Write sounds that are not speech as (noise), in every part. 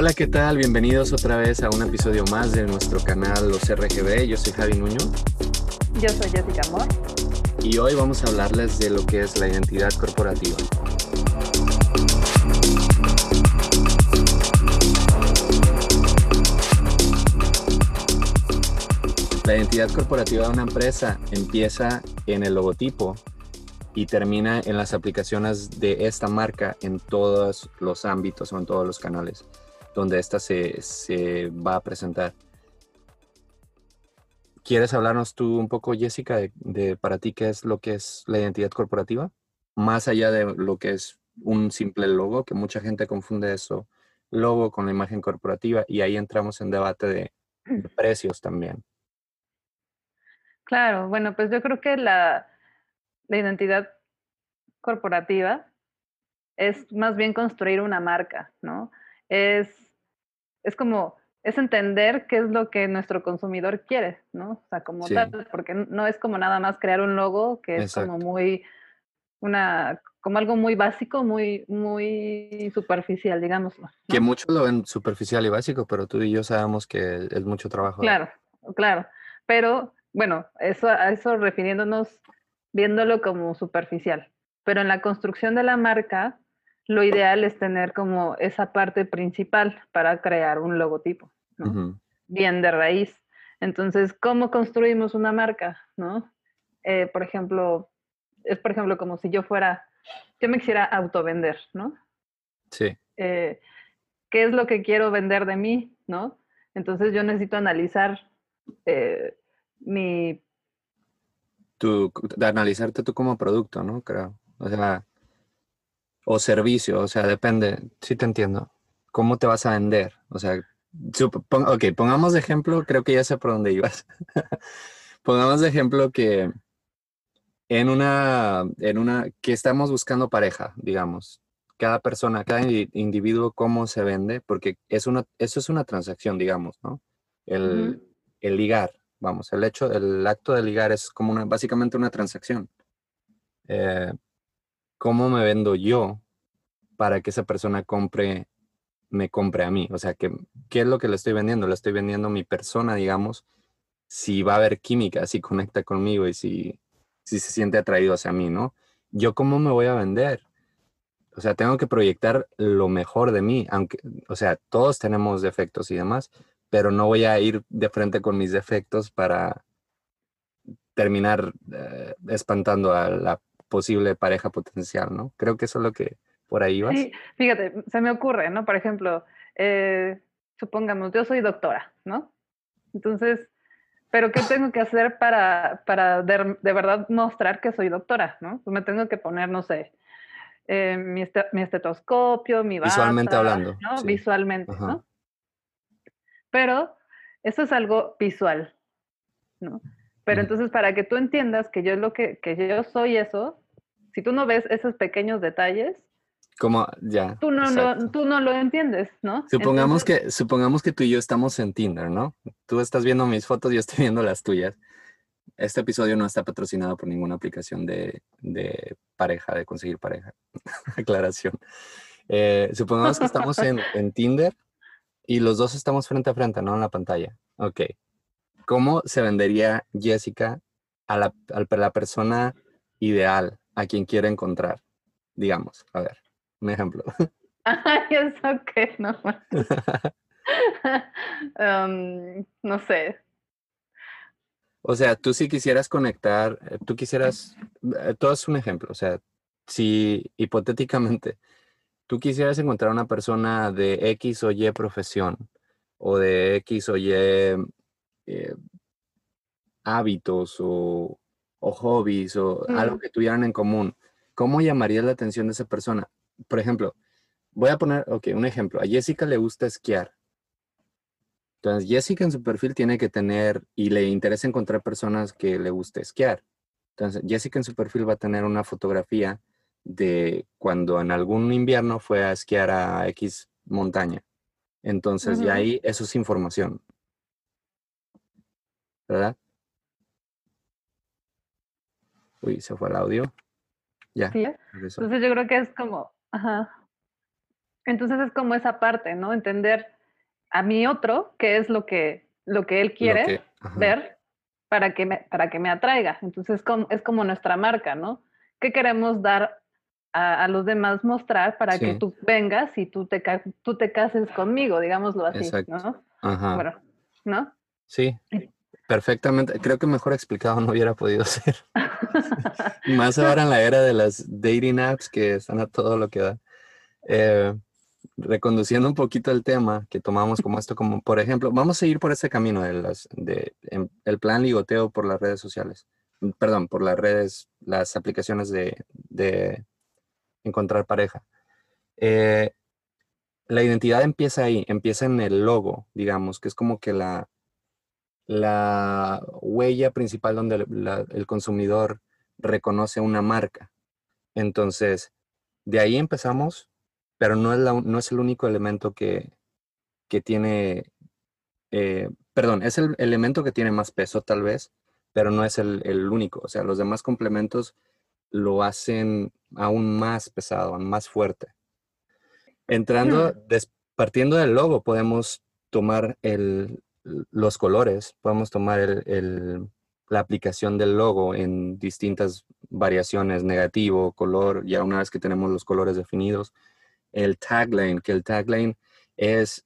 Hola, ¿qué tal? Bienvenidos otra vez a un episodio más de nuestro canal Los RGB. Yo soy Javi Nuño. Yo soy Jessica Amor. Y hoy vamos a hablarles de lo que es la identidad corporativa. La identidad corporativa de una empresa empieza en el logotipo y termina en las aplicaciones de esta marca en todos los ámbitos o en todos los canales donde esta se, se va a presentar. ¿Quieres hablarnos tú un poco, Jessica, de, para ti qué es lo que es la identidad corporativa? Más allá de lo que es un simple logo, que mucha gente confunde eso, logo con la imagen corporativa, y ahí entramos en debate de, de precios también. Claro, bueno, pues yo creo que la, la identidad corporativa es más bien construir una marca, ¿no? Es, es como, es entender qué es lo que nuestro consumidor quiere, ¿no? O sea, como tal, porque no es como nada más crear un logo que es como muy, una, como algo muy básico, muy, muy superficial, digamos. ¿no? Que muchos lo ven superficial y básico, pero tú y yo sabemos que es mucho trabajo. Claro, claro. Pero bueno, eso, a eso refiriéndonos, viéndolo como superficial. Pero en la construcción de la marca, lo ideal es tener como esa parte principal para crear un logotipo, ¿no? Bien de raíz. Entonces, ¿cómo construimos una marca, no? Eh, por ejemplo, es por ejemplo como si yo fuera, yo me quisiera autovender, ¿no? Sí. Eh, ¿Qué es lo que quiero vender de mí, no? Entonces yo necesito analizar eh, mi... Tu, de analizarte tú como producto, ¿no? Creo. O sea, o servicio, o sea, depende, sí te entiendo. ¿Cómo te vas a vender? O sea, ok, pongamos de ejemplo, creo que ya sé por dónde ibas. (laughs) pongamos de ejemplo que en una, en una, que estamos buscando pareja, digamos. Cada persona, cada individuo, cómo se vende, porque es una, eso es una transacción, digamos, ¿no? El, el ligar, vamos, el hecho, el acto de ligar es como una, básicamente una transacción. Eh, ¿Cómo me vendo yo para que esa persona compre, me compre a mí? O sea, ¿qué, ¿qué es lo que le estoy vendiendo? Le estoy vendiendo mi persona, digamos, si va a haber química, si conecta conmigo y si, si se siente atraído hacia mí, ¿no? ¿Yo cómo me voy a vender? O sea, tengo que proyectar lo mejor de mí, aunque, o sea, todos tenemos defectos y demás, pero no voy a ir de frente con mis defectos para terminar eh, espantando a la posible pareja potencial, ¿no? Creo que eso es lo que por ahí vas. Sí, fíjate, se me ocurre, ¿no? Por ejemplo, eh, supongamos, yo soy doctora, ¿no? Entonces, pero ¿qué tengo que hacer para, para de, verdad mostrar que soy doctora, ¿no? Pues me tengo que poner, no sé, eh, mi, estetoscopio, mi bata, Visualmente hablando. ¿no? Visualmente, ¿no? Pero eso es algo visual, ¿no? Pero entonces para que tú entiendas que yo lo que, que yo soy eso, si tú no ves esos pequeños detalles, como ya. Tú no, lo, tú no lo entiendes, ¿no? Supongamos que supongamos que tú y yo estamos en Tinder, ¿no? Tú estás viendo mis fotos, yo estoy viendo las tuyas. Este episodio no está patrocinado por ninguna aplicación de, de pareja, de conseguir pareja. (laughs) Aclaración. Eh, supongamos que estamos en, en Tinder y los dos estamos frente a frente, ¿no? En la pantalla. Ok. ¿Cómo se vendería Jessica a la, a la persona ideal, a quien quiere encontrar? Digamos, a ver, un ejemplo. (laughs) Ay, eso que no. um, (laughs) no sé. O sea, tú si quisieras conectar, eh, tú quisieras, eh, todo es un ejemplo, o sea, si hipotéticamente tú quisieras encontrar una persona de X o Y profesión o de X o Y eh, hábitos o, hobbies o algo que tuvieran en común, ¿cómo llamarías la atención de esa persona? Por ejemplo, voy a poner, ok, un ejemplo. A Jessica le gusta esquiar. Entonces, Jessica en su perfil tiene que tener y le interesa encontrar personas que le guste esquiar. Entonces, Jessica en su perfil va a tener una fotografía de cuando en algún invierno fue a esquiar a X montaña. Entonces, ya ahí eso es información. ¿Verdad? Uy, se fue el audio. Ya. Sí. Entonces yo creo que es como, ajá. Entonces es como esa parte, ¿no? Entender a mi otro qué es lo que, lo que él quiere ver para que, me, para que me atraiga. Entonces es como, es como nuestra marca, ¿no? ¿Qué queremos dar a, los demás mostrar para que tú vengas y tú te, tú te cases conmigo, digámoslo así, Exacto. ¿no? Ajá. Bueno, ¿no? Sí, perfectamente. Creo que mejor explicado no hubiera podido (laughs) ser. (laughs) Más ahora en la era de las dating apps que están a todo lo que da. Eh, reconduciendo un poquito el tema que tomamos como esto, como por ejemplo, vamos a seguir por este camino de las, de, el plan ligoteo por las redes sociales, perdón, por las redes, las aplicaciones de, de encontrar pareja. Eh, la identidad empieza ahí, empieza en el logo, digamos, que es como que la, la huella principal donde el consumidor reconoce una marca. Entonces, de ahí empezamos, pero no es, no es el único elemento que, que tiene, eh, perdón, es el elemento que tiene más peso tal vez, pero no es el, el único. O sea, los demás complementos lo hacen aún más pesado, aún más fuerte. Entrando, partiendo del logo, podemos tomar los colores, podemos tomar la aplicación del logo en distintas variaciones, negativo, color, ya una vez que tenemos los colores definidos. El tagline, que el tagline es,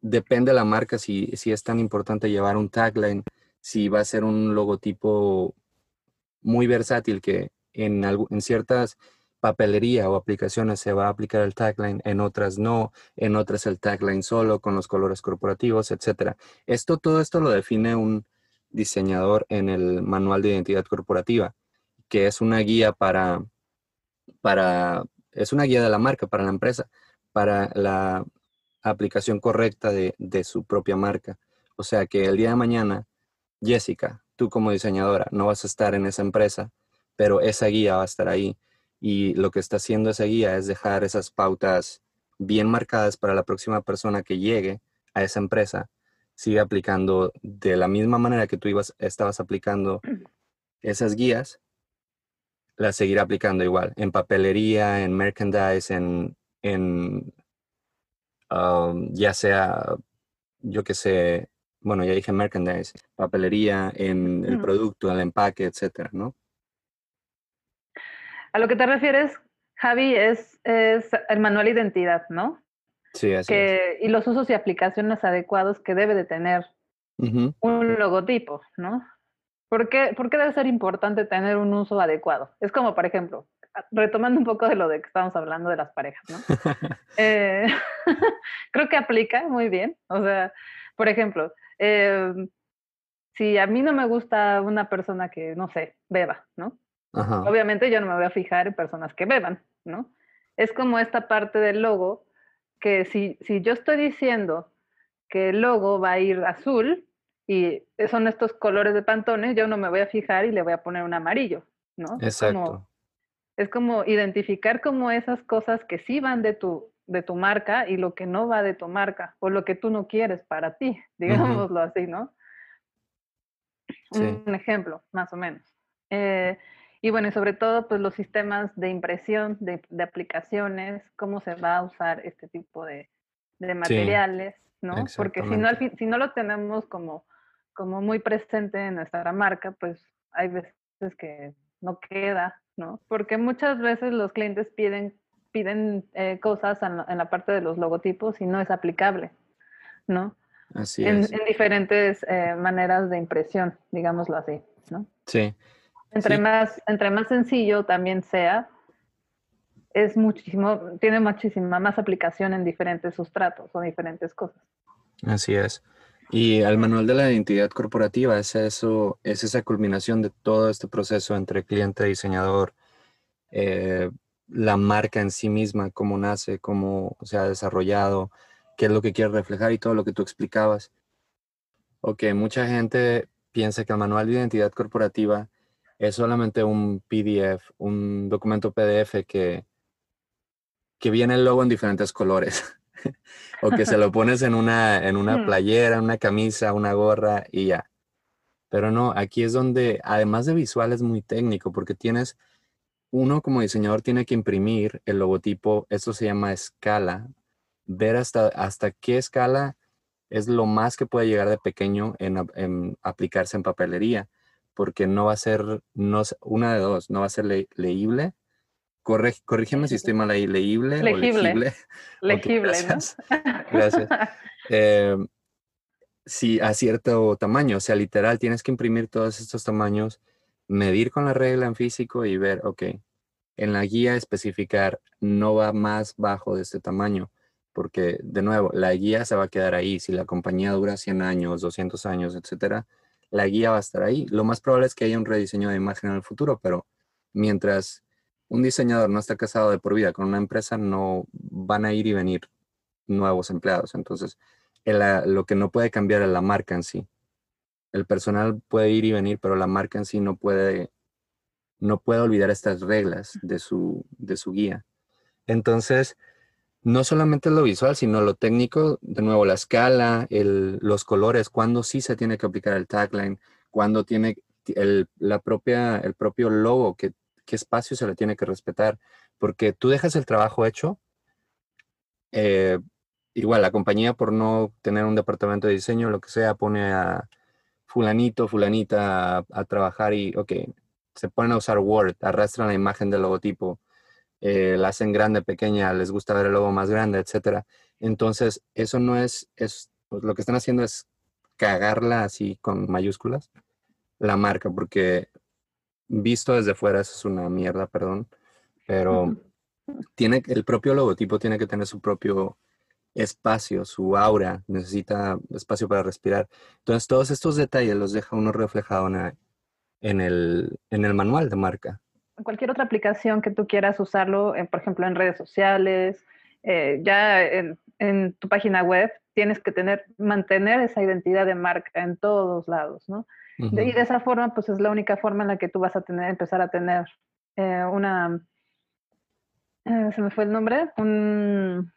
depende de la marca si, si es tan importante llevar un tagline, si va a ser un logotipo muy versátil que en, en ciertas papelería o aplicaciones se va a aplicar el tagline, en otras no, en otras el tagline solo con los colores corporativos, etc. Esto, todo esto lo define un diseñador en el manual de identidad corporativa, que es una guía para, para, es una guía de la marca para la empresa, para la aplicación correcta de, de su propia marca. O sea que el día de mañana, Jessica, tú como diseñadora, no vas a estar en esa empresa, pero esa guía va a estar ahí y lo que está haciendo esa guía es dejar esas pautas bien marcadas para la próxima persona que llegue a esa empresa, sigue aplicando de la misma manera que tú ibas, estabas aplicando esas guías, las seguirá aplicando igual, en papelería, en merchandise, en, en um, ya sea, yo que sé, bueno, ya dije merchandise, papelería, en el producto, el empaque, etcétera, ¿no? A lo que te refieres, Javi, es, es el manual de identidad, ¿no? Sí, así que, Y los usos y aplicaciones adecuados que debe de tener un logotipo, ¿no? ¿Por qué, ¿Por qué debe ser importante tener un uso adecuado? Es como, por ejemplo, retomando un poco de lo de que estamos hablando de las parejas, ¿no? (laughs) Eh, (laughs) creo que aplica muy bien. O sea, por ejemplo, em, si a mí no me gusta una persona que, no sé, beba, ¿no? Obviamente yo no me voy a fijar en personas que beban, ¿no? Es como esta parte del logo que si, si yo estoy diciendo que el logo va a ir azul y son estos colores de pantones, yo no me voy a fijar y le voy a poner un amarillo, ¿no? Exacto. es como identificar como esas cosas que sí van de tu, de tu marca y lo que no va de tu marca o lo que tú no quieres para ti, (laughs) digámoslo así, ¿no? Un ejemplo, más o menos. Eh, y bueno, y sobre todo, pues los sistemas de impresión de, aplicaciones, cómo se va a usar este tipo de, materiales, ¿no? Porque si no, si no lo tenemos como, como muy presente en nuestra marca, pues hay veces que no queda, ¿no? Porque muchas veces los clientes piden, piden eh, cosas en la, parte de los logotipos y no es aplicable, ¿no? Así en, es. En diferentes eh, maneras de impresión, digámoslo así, ¿no? Sí. Entre, más, entre más sencillo también sea, es muchísimo, tiene muchísima más aplicación en diferentes sustratos o diferentes cosas. Así es. Y el manual de la identidad corporativa es eso, es esa culminación de todo este proceso entre cliente, diseñador, eh, la marca en sí misma, cómo nace, cómo se ha desarrollado, qué es lo que quiere reflejar y todo lo que tú explicabas. Ok, mucha gente piensa que el manual de identidad corporativa es solamente un PDF, un documento PDF que, que viene el logo en diferentes colores. (laughs) o que se lo (laughs) pones en una, en una hmm. playera, una camisa, una gorra y ya. Pero no, aquí es donde, además de visual, es muy técnico porque tienes uno como diseñador tiene que imprimir el logotipo, esto se llama escala, ver hasta, hasta qué escala es lo más que puede llegar de pequeño en, aplicarse en papelería, porque no va a ser, no, una de dos, no va a ser leíble. corrígeme si estoy mal ahí, leíble, legible. o legible. Legible, (laughs) gracias. (laughs) Gracias. Eh, sí, a cierto tamaño, o sea, literal, tienes que imprimir todos estos tamaños, medir con la regla en físico y ver, ok, en la guía especificar no va más bajo de este tamaño porque de nuevo, la guía se va a quedar ahí. Si la compañía dura 100 años, 200 años, etcétera, la guía va a estar ahí. Lo más probable es que haya un rediseño de imagen en el futuro, pero mientras un diseñador no está casado de por vida con una empresa, no van a ir y venir nuevos empleados. Entonces, lo que no puede cambiar es la marca en sí. El personal puede ir y venir, pero la marca en sí no puede, no puede olvidar estas reglas de su, de su guía. Entonces, no solamente lo visual, sino lo técnico, de nuevo, la escala, los colores, cuándo sí se tiene que aplicar el tagline, cuándo tiene el, la propia, el propio logo, qué, qué espacio se le tiene que respetar, porque tú dejas el trabajo hecho, eh, igual la compañía por no tener un departamento de diseño, lo que sea, pone a fulanito, fulanita a, a trabajar y, ok, se ponen a usar Word, arrastran la imagen del logotipo, eh, la hacen grande, pequeña, les gusta ver el logo más grande, etcétera. Entonces, eso no es, es, pues, lo que están haciendo es cagarla así con mayúsculas, la marca, porque visto desde fuera eso es una mierda, perdón, pero tiene, el propio logotipo tiene que tener su propio espacio, su aura, necesita espacio para respirar. Entonces, todos estos detalles los deja uno reflejado en el, en el manual de marca cualquier otra aplicación que tú quieras usarlo, por ejemplo, en redes sociales, eh, ya en, tu página web, tienes que tener, mantener esa identidad de marca en todos lados, ¿no? Y de esa forma, pues es la única forma en la que tú vas a tener, empezar a tener eh, una, eh, se me fue el nombre, un,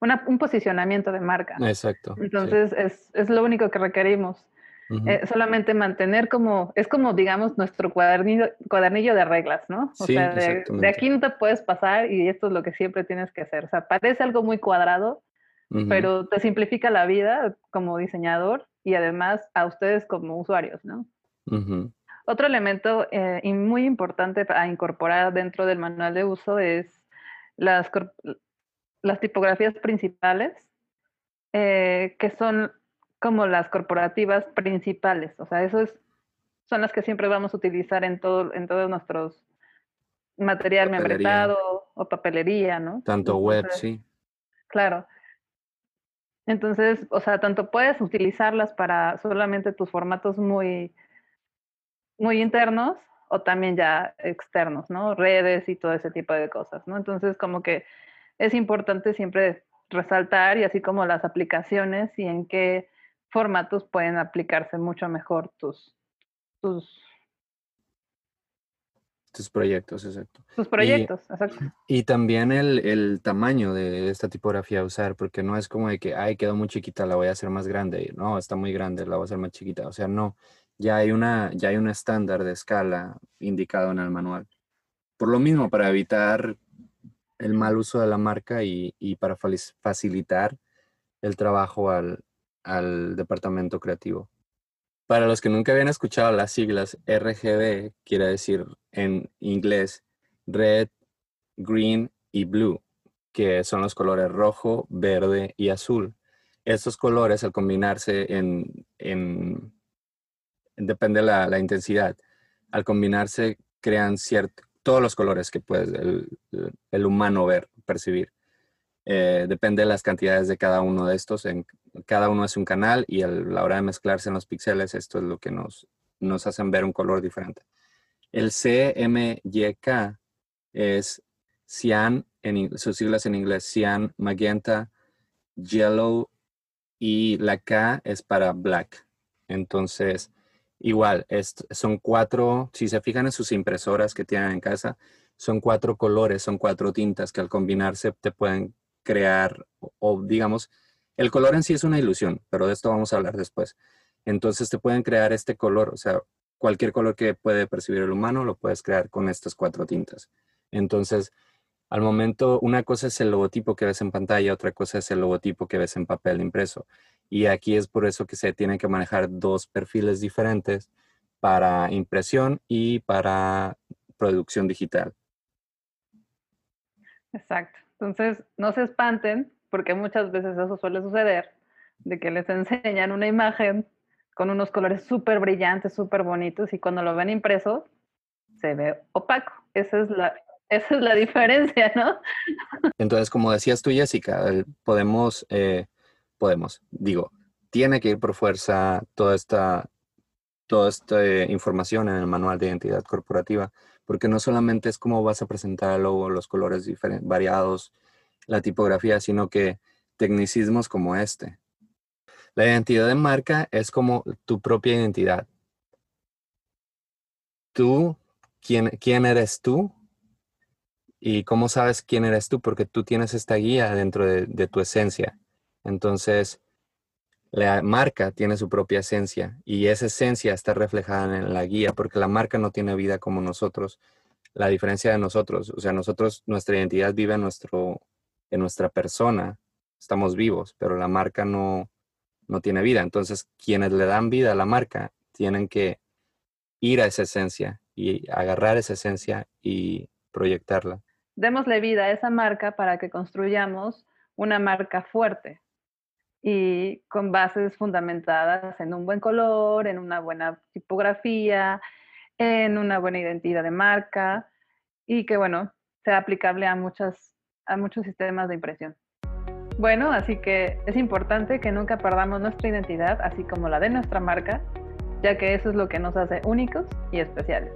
un posicionamiento de marca. Exacto. Entonces, es, es, lo único que requerimos. Eh, solamente mantener como, es como digamos nuestro cuadernillo, cuadernillo de reglas, ¿no? O sea, de, aquí no te puedes pasar y esto es lo que siempre tienes que hacer. O sea, parece algo muy cuadrado, pero te simplifica la vida como diseñador y además a ustedes como usuarios, ¿no? Otro elemento eh, y muy importante a incorporar dentro del manual de uso es las, las tipografías principales, eh, que son como las corporativas principales. O sea, eso son las que siempre vamos a utilizar en, todo, en todos nuestros material membretado o papelería, ¿no? Tanto web, sí. Claro. Entonces, o sea, tanto puedes utilizarlas para solamente tus formatos muy, muy internos o también ya externos, ¿no? Redes y todo ese tipo de cosas, ¿no? Entonces, como que es importante siempre resaltar y así como las aplicaciones y en qué formatos pueden aplicarse mucho mejor tus, tus, tus proyectos, exacto. Tus proyectos, exacto. Y también el, el, tamaño de esta tipografía a usar, porque no es como de que, ay, quedó muy chiquita, la voy a hacer más grande. No, está muy grande, la voy a hacer más chiquita. O sea, no, ya hay, una, ya hay un estándar de escala indicado en el manual. Por lo mismo, para evitar el mal uso de la marca y, y para facilitar el trabajo al, al departamento creativo. Para los que nunca habían escuchado las siglas RGB, quiere decir en inglés red, green y blue, que son los colores rojo, verde y azul. Estos colores al combinarse en, en depende de la, intensidad, al combinarse crean cierto, todos los colores que puede el, el humano ver, percibir. Eh, depende de las cantidades de cada uno de estos. En, cada uno es un canal y a la hora de mezclarse en los píxeles, esto es lo que nos, nos hacen ver un color diferente. El CMYK es cian, en, sus siglas en inglés, cian, magenta, yellow y la K es para black. Entonces, igual, son cuatro, si se fijan en sus impresoras que tienen en casa, son cuatro colores, son cuatro tintas que al combinarse te pueden crear, o, digamos, el color en sí es una ilusión, pero de esto vamos a hablar después. Entonces te pueden crear este color, o sea, cualquier color que puede percibir el humano lo puedes crear con estas cuatro tintas. Entonces, al momento, una cosa es el logotipo que ves en pantalla, otra cosa es el logotipo que ves en papel impreso. Y aquí es por eso que se tienen que manejar dos perfiles diferentes para impresión y para producción digital. Exacto. Entonces, no se espanten, porque muchas veces eso suele suceder, de que les enseñan una imagen con unos colores súper brillantes, súper bonitos, y cuando lo ven impreso, se ve opaco. Esa es la, esa es la diferencia, ¿no? Entonces, como decías tú, Jessica, podemos, eh, podemos, digo, tiene que ir por fuerza toda esta, toda esta información en el manual de identidad corporativa, porque no solamente es cómo vas a presentar el logo, los colores variados, la tipografía, sino que tecnicismos como este. La identidad de marca es como tu propia identidad. Tú, quién, quién eres tú y cómo sabes quién eres tú, porque tú tienes esta guía dentro de, de tu esencia. Entonces, la marca tiene su propia esencia y esa esencia está reflejada en la guía porque la marca no tiene vida como nosotros. La diferencia de nosotros, o sea, nosotros, nuestra identidad vive en, nuestro, en nuestra persona, estamos vivos, pero la marca no, no tiene vida. Entonces, quienes le dan vida a la marca tienen que ir a esa esencia y agarrar esa esencia y proyectarla. Démosle vida a esa marca para que construyamos una marca fuerte, y con bases fundamentadas en un buen color, en una buena tipografía, en una buena identidad de marca y que, bueno, sea aplicable a, muchas, a muchos sistemas de impresión. Bueno, así que es importante que nunca perdamos nuestra identidad, así como la de nuestra marca, ya que eso es lo que nos hace únicos y especiales.